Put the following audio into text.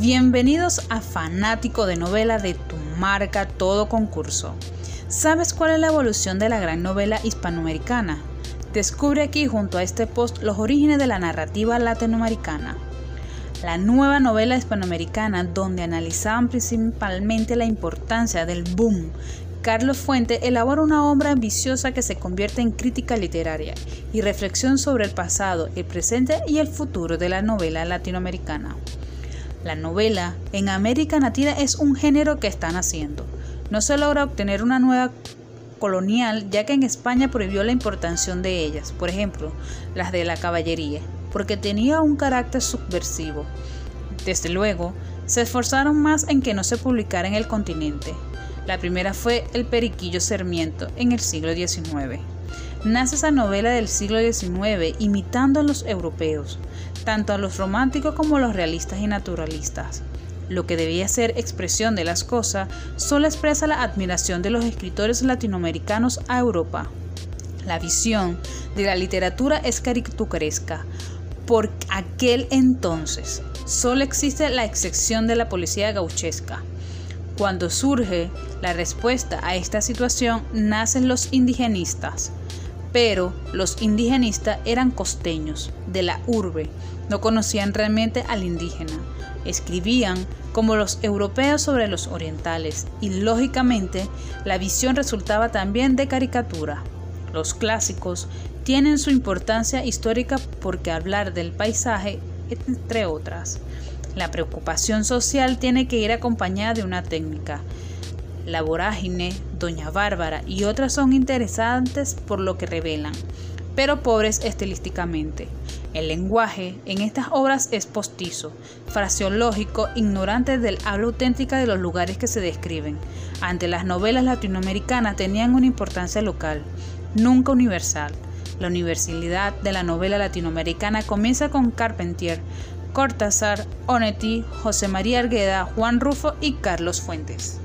Bienvenidos a Fanático de Novela de tu marca Todo Concurso. ¿Sabes cuál es la evolución de la gran novela hispanoamericana? Descubre aquí junto a este post los orígenes de la narrativa latinoamericana. La nueva novela hispanoamericana donde analizaban principalmente la importancia del boom Carlos Fuente elabora una obra ambiciosa que se convierte en crítica literaria y reflexión sobre el pasado, el presente y el futuro de la novela latinoamericana. La novela en América Latina es un género que están haciendo. No se logra obtener una nueva colonial ya que en España prohibió la importación de ellas, por ejemplo, las de la caballería, porque tenía un carácter subversivo. Desde luego, se esforzaron más en que no se publicara en el continente, la primera fue El Periquillo Sarmiento en el siglo XIX. Nace esa novela del siglo XIX imitando a los europeos, tanto a los románticos como a los realistas y naturalistas. Lo que debía ser expresión de las cosas solo expresa la admiración de los escritores latinoamericanos a Europa. La visión de la literatura es caricaturesca. Por aquel entonces, solo existe la excepción de la policía gauchesca. Cuando surge la respuesta a esta situación, nacen los indigenistas. Pero los indigenistas eran costeños, de la urbe, no conocían realmente al indígena. Escribían como los europeos sobre los orientales y lógicamente la visión resultaba también de caricatura. Los clásicos tienen su importancia histórica porque hablar del paisaje, entre otras, la preocupación social tiene que ir acompañada de una técnica. La vorágine, Doña Bárbara y otras son interesantes por lo que revelan, pero pobres estilísticamente. El lenguaje en estas obras es postizo, fraseológico, ignorante del habla auténtica de los lugares que se describen. Ante las novelas latinoamericanas tenían una importancia local, nunca universal. La universalidad de la novela latinoamericana comienza con Carpentier, Cortázar, Onetti, José María Argueda, Juan Rufo y Carlos Fuentes.